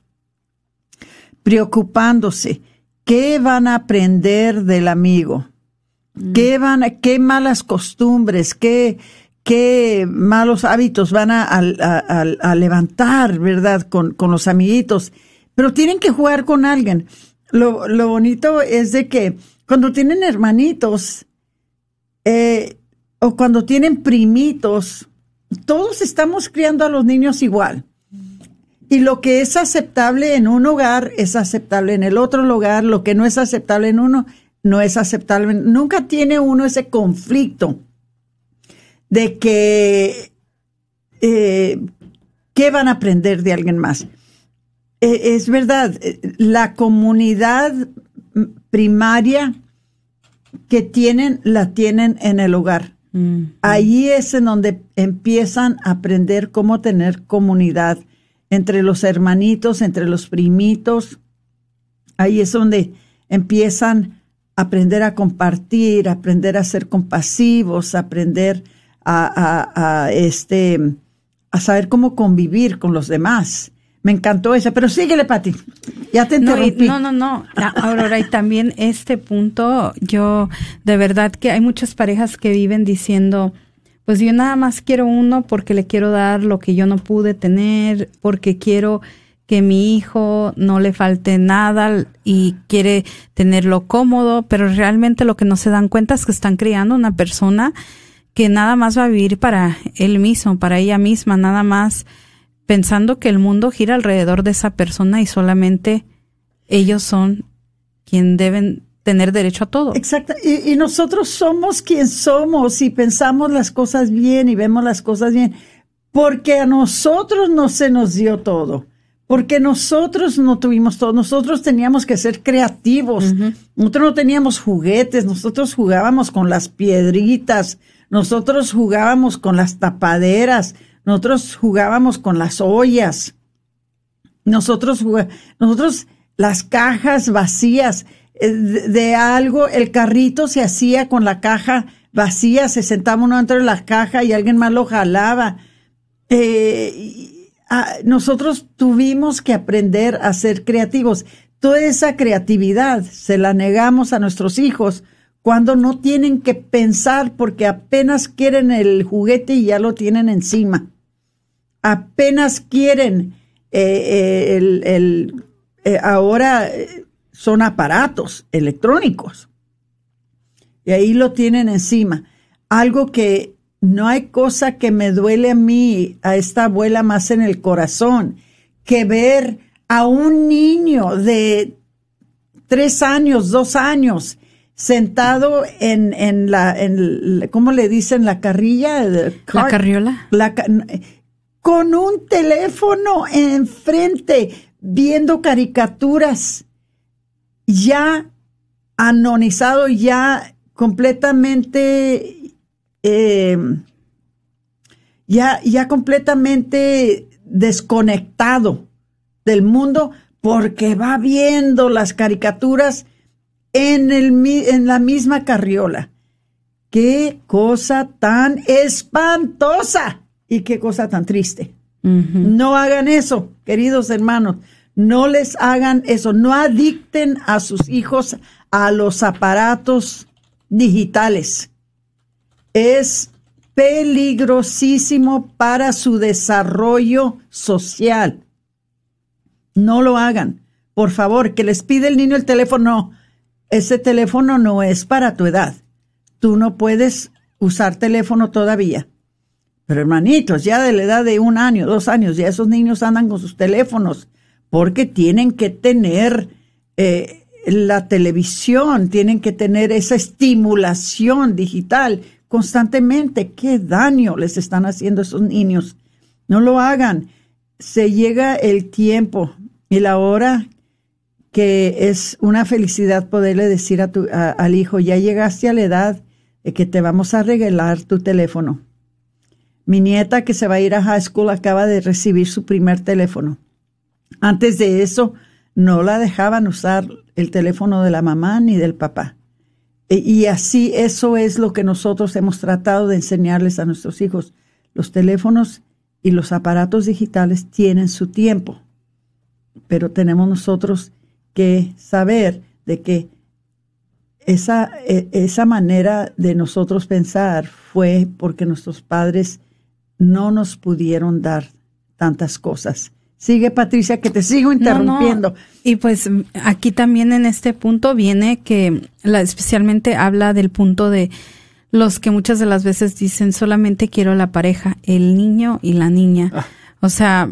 Speaker 2: preocupándose. ¿Qué van a aprender del amigo? ¿Qué van a, qué malas costumbres, qué, qué malos hábitos van a, levantar, verdad, con, los amiguitos? Pero tienen que jugar con alguien. Lo, bonito es de que cuando tienen hermanitos, eh, o cuando tienen primitos, todos estamos criando a los niños igual. Y lo que es aceptable en un hogar es aceptable en el otro lugar, lo que no es aceptable en uno no es aceptable. Nunca tiene uno ese conflicto de que eh, qué van a aprender de alguien más. Eh, es verdad, eh, la comunidad primaria que tienen, la tienen en el hogar. Ahí es en donde empiezan a aprender cómo tener comunidad entre los hermanitos, entre los primitos. Ahí es donde empiezan a aprender a compartir, a aprender a ser compasivos, a aprender a, a, este, a saber cómo convivir con los demás. Me encantó esa, pero síguele, Pati. Ya te interrumpí.
Speaker 4: No, no, no, no. Aurora, y también este punto, yo, de verdad que hay muchas parejas que viven diciendo, pues yo nada más quiero uno porque le quiero dar lo que yo no pude tener, porque quiero que mi hijo no le falte nada y quiere tenerlo cómodo, pero realmente lo que no se dan cuenta es que están criando una persona que nada más va a vivir para él mismo, para ella misma, nada más pensando que el mundo gira alrededor de esa persona y solamente ellos son quien deben tener derecho a todo.
Speaker 2: Exacto. Y, nosotros somos quien somos y pensamos las cosas bien y vemos las cosas bien, porque a nosotros no se nos dio todo. Porque nosotros no tuvimos todo, nosotros teníamos que ser creativos, nosotros no teníamos juguetes, nosotros jugábamos con las piedritas, nosotros jugábamos con las tapaderas, nosotros jugábamos con las ollas. Nosotros nosotros las cajas vacías eh, de, algo, el carrito se hacía con la caja vacía, se sentaba uno dentro de la caja y alguien más lo jalaba. Eh, ah, nosotros tuvimos que aprender a ser creativos. Toda esa creatividad se la negamos a nuestros hijos cuando no tienen que pensar porque apenas quieren el juguete y ya lo tienen encima. Apenas quieren eh, eh, el, eh, ahora son aparatos electrónicos y ahí lo tienen encima. Algo que no hay cosa que me duele a mí, a esta abuela más en el corazón, que ver a un niño de tres años, dos años, sentado en, en la, en, ¿cómo le dicen? La carrilla.
Speaker 4: la carriola.
Speaker 2: con un teléfono enfrente, viendo caricaturas, ya anonizado, ya completamente, eh, ya, ya completamente desconectado del mundo porque va viendo las caricaturas en, el, en la misma carriola. Qué cosa tan espantosa y qué cosa tan triste. No hagan eso, queridos hermanos. No les hagan eso. No adicten a sus hijos a los aparatos digitales. Es peligrosísimo para su desarrollo social. No lo hagan. Por favor, que les pide el niño el teléfono ese teléfono no es para tu edad. Tú no puedes usar teléfono todavía. Pero hermanitos, ya de la edad de un año, dos años, ya esos niños andan con sus teléfonos porque tienen que tener eh, la televisión, tienen que tener esa estimulación digital constantemente. ¿Qué daño les están haciendo esos niños? No lo hagan. Se llega el tiempo y la hora que es una felicidad poderle decir a tu, al hijo, ya llegaste a la edad de que te vamos a regalar tu teléfono. Mi nieta que se va a ir a high school acaba de recibir su primer teléfono. Antes de eso, no la dejaban usar el teléfono de la mamá ni del papá. E, y así eso es lo que nosotros hemos tratado de enseñarles a nuestros hijos. Los teléfonos y los aparatos digitales tienen su tiempo, pero tenemos nosotros que saber de que esa, e, esa manera de nosotros pensar fue porque nuestros padres no nos pudieron dar tantas cosas. Sigue, Patricia, que te sigo interrumpiendo.
Speaker 4: Y pues aquí también en este punto viene que la, especialmente habla del punto de los que muchas de las veces dicen solamente quiero la pareja, el niño y la niña. Ah. O sea,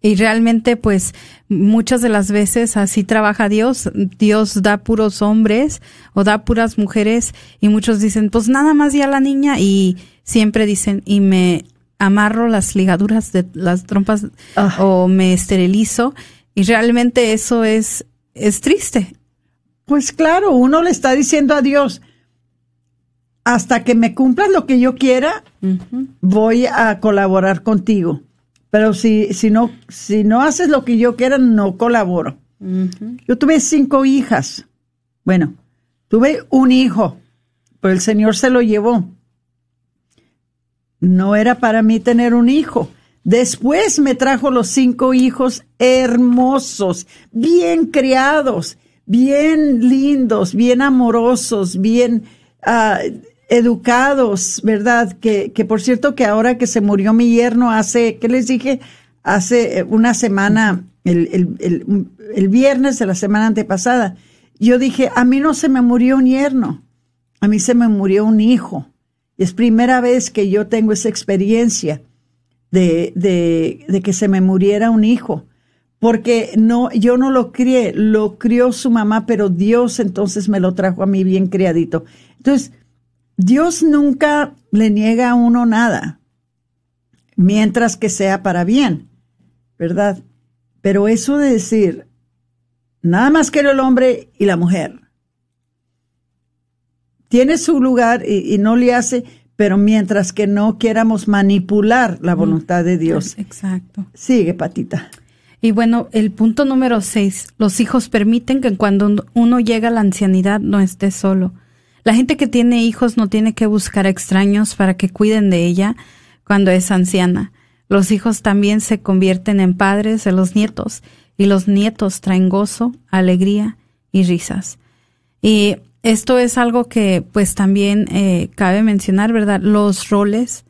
Speaker 4: y realmente, pues, muchas de las veces así trabaja Dios. Dios da puros hombres o da puras mujeres y muchos dicen, pues nada más ya la niña y siempre dicen, y me amarro las ligaduras de las trompas ah. o me esterilizo. Y realmente eso es, es triste.
Speaker 2: Pues claro, uno le está diciendo a Dios, hasta que me cumplas lo que yo quiera, voy a colaborar contigo. Pero si, si, no, si no haces lo que yo quiera, no colaboro. Yo tuve cinco hijas. Bueno, tuve un hijo, pero el Señor se lo llevó. No era para mí tener un hijo. Después me trajo los cinco hijos hermosos, bien criados, bien lindos, bien amorosos, bien ah, educados, ¿verdad? Que, que por cierto que ahora que se murió mi yerno hace, ¿qué les dije? Hace una semana, el, el, el, el viernes de la semana antepasada, yo dije, a mí no se me murió un yerno, a mí se me murió un hijo. Es primera vez que yo tengo esa experiencia de, de, de que se me muriera un hijo. Porque no, yo no lo crié, lo crió su mamá, pero Dios entonces me lo trajo a mí bien criadito. Entonces, Dios nunca le niega a uno nada, mientras que sea para bien, ¿verdad? Pero eso de decir, nada más quiero el hombre y la mujer, tiene su lugar y, y no le hace, pero mientras que no quieramos manipular la voluntad de Dios.
Speaker 4: Exacto.
Speaker 2: Sigue, Patita.
Speaker 4: Y bueno, el punto número seis, los hijos permiten que cuando uno llega a la ancianidad no esté solo. La gente que tiene hijos no tiene que buscar extraños para que cuiden de ella cuando es anciana. Los hijos también se convierten en padres de los nietos y los nietos traen gozo, alegría y risas. Y esto es algo que pues también eh, cabe mencionar, ¿verdad? Los roles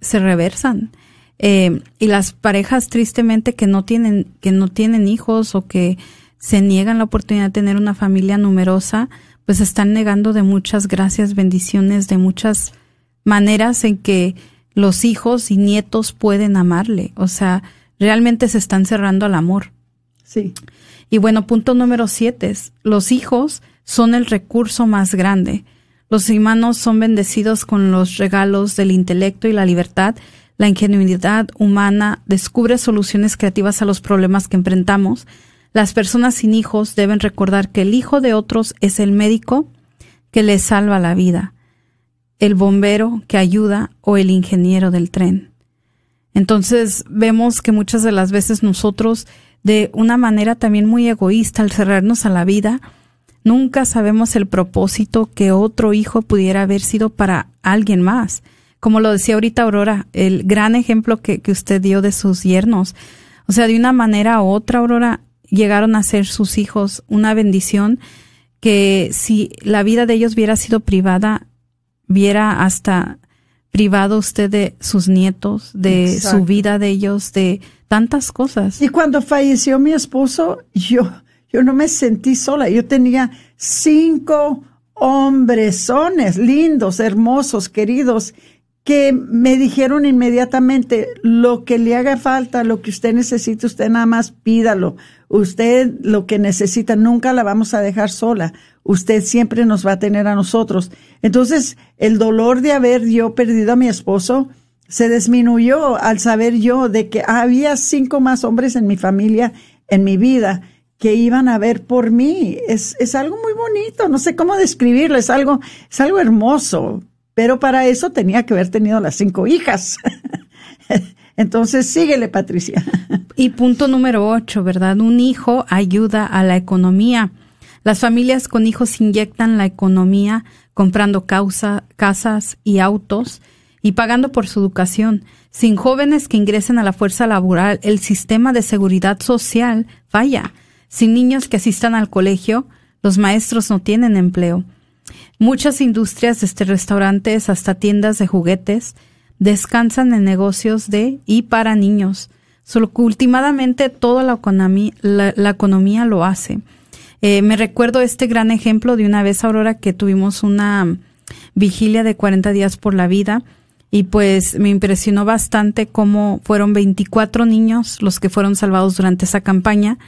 Speaker 4: se reversan. Eh, y las parejas tristemente que no tienen, que no tienen hijos o que se niegan la oportunidad de tener una familia numerosa, pues están negando de muchas gracias, bendiciones, de muchas maneras en que los hijos y nietos pueden amarle. O sea, realmente se están cerrando al amor.
Speaker 2: Sí.
Speaker 4: Y bueno, punto número siete, los hijos son el recurso más grande. Los humanos son bendecidos con los regalos del intelecto y la libertad. La ingenuidad humana descubre soluciones creativas a los problemas que enfrentamos. Las personas sin hijos deben recordar que el hijo de otros es el médico que les salva la vida, el bombero que ayuda o el ingeniero del tren. Entonces vemos que muchas de las veces nosotros, de una manera también muy egoísta, al cerrarnos a la vida, Nunca sabemos el propósito que otro hijo pudiera haber sido para alguien más. Como lo decía ahorita Aurora, el gran ejemplo que, que usted dio de sus yernos. O sea, de una manera u otra, Aurora, llegaron a ser sus hijos una bendición que si la vida de ellos hubiera sido privada, viera hasta privado usted de sus nietos, de su vida de ellos, de tantas cosas.
Speaker 2: Y cuando falleció mi esposo, yo yo no me sentí sola. Yo tenía cinco hombresones lindos, hermosos, queridos, que me dijeron inmediatamente lo que le haga falta, lo que usted necesite, usted nada más pídalo. Usted lo que necesita, nunca la vamos a dejar sola. Usted siempre nos va a tener a nosotros. Entonces, el dolor de haber yo perdido a mi esposo se disminuyó al saber yo de que había cinco más hombres en mi familia, en mi vida, que iban a ver por mí. Es, es algo muy bonito, no sé cómo describirlo, es algo, es algo hermoso, pero para eso tenía que haber tenido las cinco hijas. Entonces, síguele, Patricia.
Speaker 4: Y punto número ocho, ¿verdad? Un hijo ayuda a la economía. Las familias con hijos inyectan la economía comprando casas y autos y pagando por su educación. Sin jóvenes que ingresen a la fuerza laboral, el sistema de seguridad social falla. Sin niños que asistan al colegio, los maestros no tienen empleo. Muchas industrias, desde restaurantes hasta tiendas de juguetes, descansan en negocios de y para niños. Solo que últimamente toda la economía, la, economía lo hace. Eh, me recuerdo este gran ejemplo de una vez, Aurora, que tuvimos una vigilia de 40 días por la vida y pues me impresionó bastante cómo fueron 24 niños los que fueron salvados durante esa campaña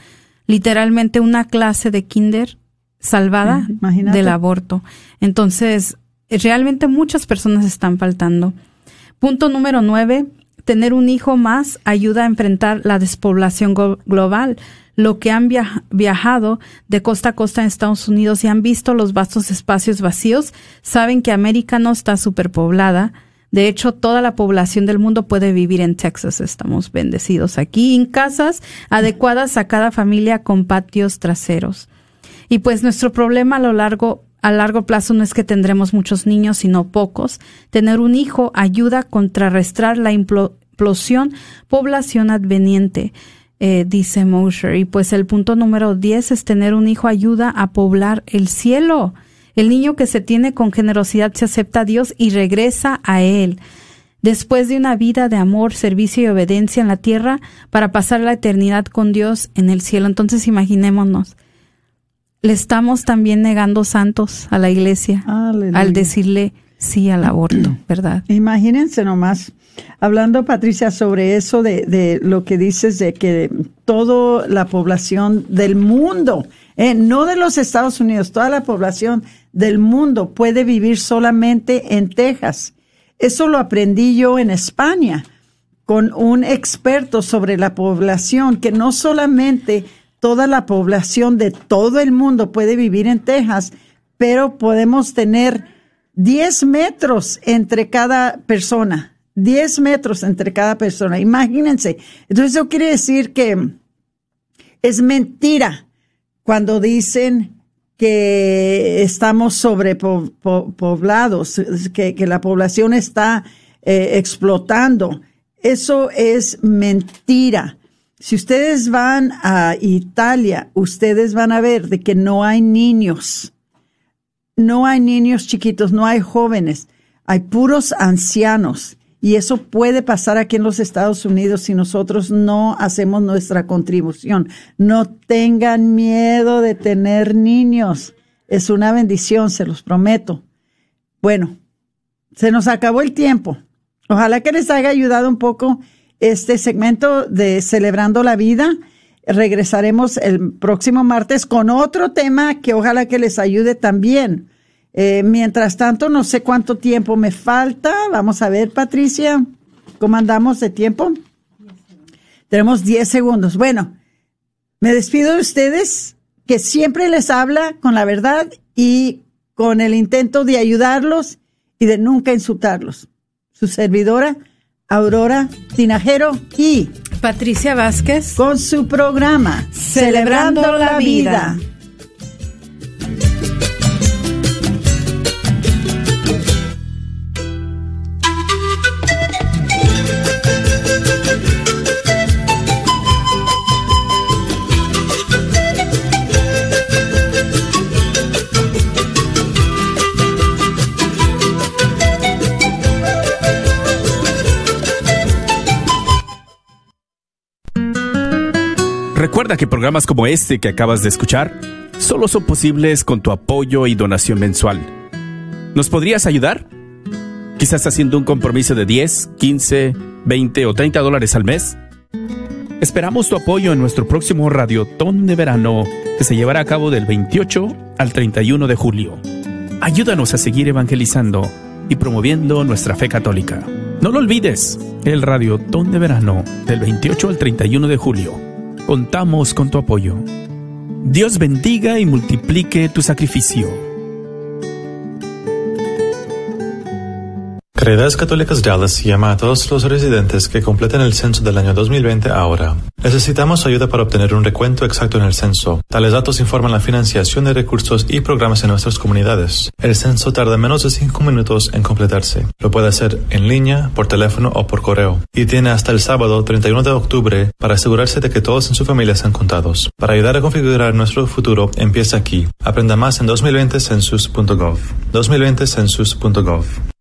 Speaker 4: literalmente una clase de kinder salvada del aborto. Entonces, realmente muchas personas están faltando. Punto número nueve, tener un hijo más ayuda a enfrentar la despoblación global. Lo que han viajado de costa a costa en Estados Unidos y han visto los vastos espacios vacíos, saben que América no está superpoblada. De hecho, toda la población del mundo puede vivir en Texas. Estamos bendecidos aquí, en casas adecuadas a cada familia con patios traseros. Y pues nuestro problema a lo largo a largo plazo no es que tendremos muchos niños, sino pocos. Tener un hijo ayuda a contrarrestar la implosión población adveniente, eh, dice Mosher. Y pues el punto número 10 es tener un hijo ayuda a poblar el cielo. El niño que se tiene con generosidad se acepta a Dios y regresa a Él. Después de una vida de amor, servicio y obediencia en la tierra para pasar la eternidad con Dios en el cielo. Entonces imaginémonos, le estamos también negando santos a la iglesia al decirle sí al aborto, ¿verdad?
Speaker 2: Imagínense nomás, hablando Patricia sobre eso de, de lo que dices de que toda la población del mundo, eh, no de los Estados Unidos, toda la población del mundo puede vivir solamente en Texas. Eso lo aprendí yo en España con un experto sobre la población que no solamente toda la población de todo el mundo puede vivir en Texas, pero podemos tener 10 metros entre cada persona. 10 metros entre cada persona. Imagínense. Entonces eso quiere decir que es mentira cuando dicen que estamos sobrepoblados, que, que la población está eh, explotando. Eso es mentira. Si ustedes van a Italia, ustedes van a ver de que no hay niños, no hay niños chiquitos, no hay jóvenes, hay puros ancianos. Y eso puede pasar aquí en los Estados Unidos si nosotros no hacemos nuestra contribución. No tengan miedo de tener niños. Es una bendición, se los prometo. Bueno, se nos acabó el tiempo. Ojalá que les haya ayudado un poco este segmento de Celebrando la Vida. Regresaremos el próximo martes con otro tema que ojalá que les ayude también. Eh, mientras tanto, no sé cuánto tiempo me falta. Vamos a ver, Patricia, ¿cómo andamos de tiempo? Tenemos 10 segundos. Bueno, me despido de ustedes, que siempre les habla con la verdad y con el intento de ayudarlos y de nunca insultarlos. Su servidora, Aurora Tinajero y
Speaker 4: Patricia Vázquez
Speaker 2: con su programa
Speaker 4: Celebrando, la, vida.
Speaker 8: Recuerda que programas como este que acabas de escuchar solo son posibles con tu apoyo y donación mensual. ¿Nos podrías ayudar? Quizás haciendo un compromiso de 10, 15, 20 o 30 dólares al mes. Esperamos tu apoyo en nuestro próximo Radiotón de Verano que se llevará a cabo del 28 al 31 de julio. Ayúdanos a seguir evangelizando y promoviendo nuestra fe católica. No lo olvides, el Radiotón de Verano del 28 al 31 de julio Contamos con tu apoyo. Dios bendiga y multiplique tu sacrificio.
Speaker 9: Caridades Católicas Dallas llama a todos los residentes que completen el censo del año 2020 ahora. Necesitamos ayuda para obtener un recuento exacto en el censo. Tales datos informan la financiación de recursos y programas en nuestras comunidades. El censo tarda menos de 5 minutos en completarse. Lo puede hacer en línea, por teléfono o por correo. Y tiene hasta el sábado 31 de octubre para asegurarse de que todos en su familia sean contados. Para ayudar a configurar nuestro futuro, empieza aquí. Aprenda más en 2020census.gov. 2020census.gov.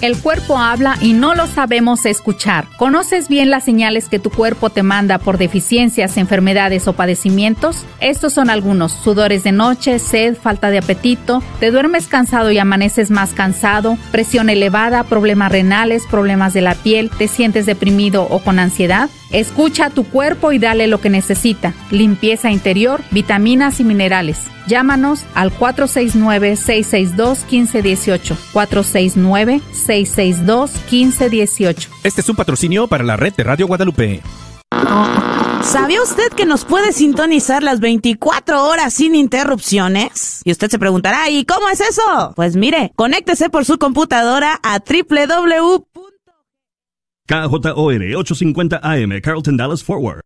Speaker 10: El cuerpo habla y no lo sabemos escuchar. ¿Conoces bien las señales que tu cuerpo te manda por deficiencias, enfermedades o padecimientos? Estos son algunos. Sudores de noche, sed, falta de apetito, te duermes cansado y amaneces más cansado, presión elevada, problemas renales, problemas de la piel, te sientes deprimido o con ansiedad. Escucha a tu cuerpo y dale lo que necesita. Limpieza interior, vitaminas y minerales Llámanos al 469-662-1518. 469-662-1518.
Speaker 11: Este es un patrocinio para la red de Radio Guadalupe.
Speaker 3: ¿Sabía usted que nos puede sintonizar las 24 horas sin interrupciones? Y usted se preguntará, ¿y cómo es eso? Pues mire, conéctese por su computadora a www.
Speaker 12: KJOR 850 AM, Carlton Dallas Forward.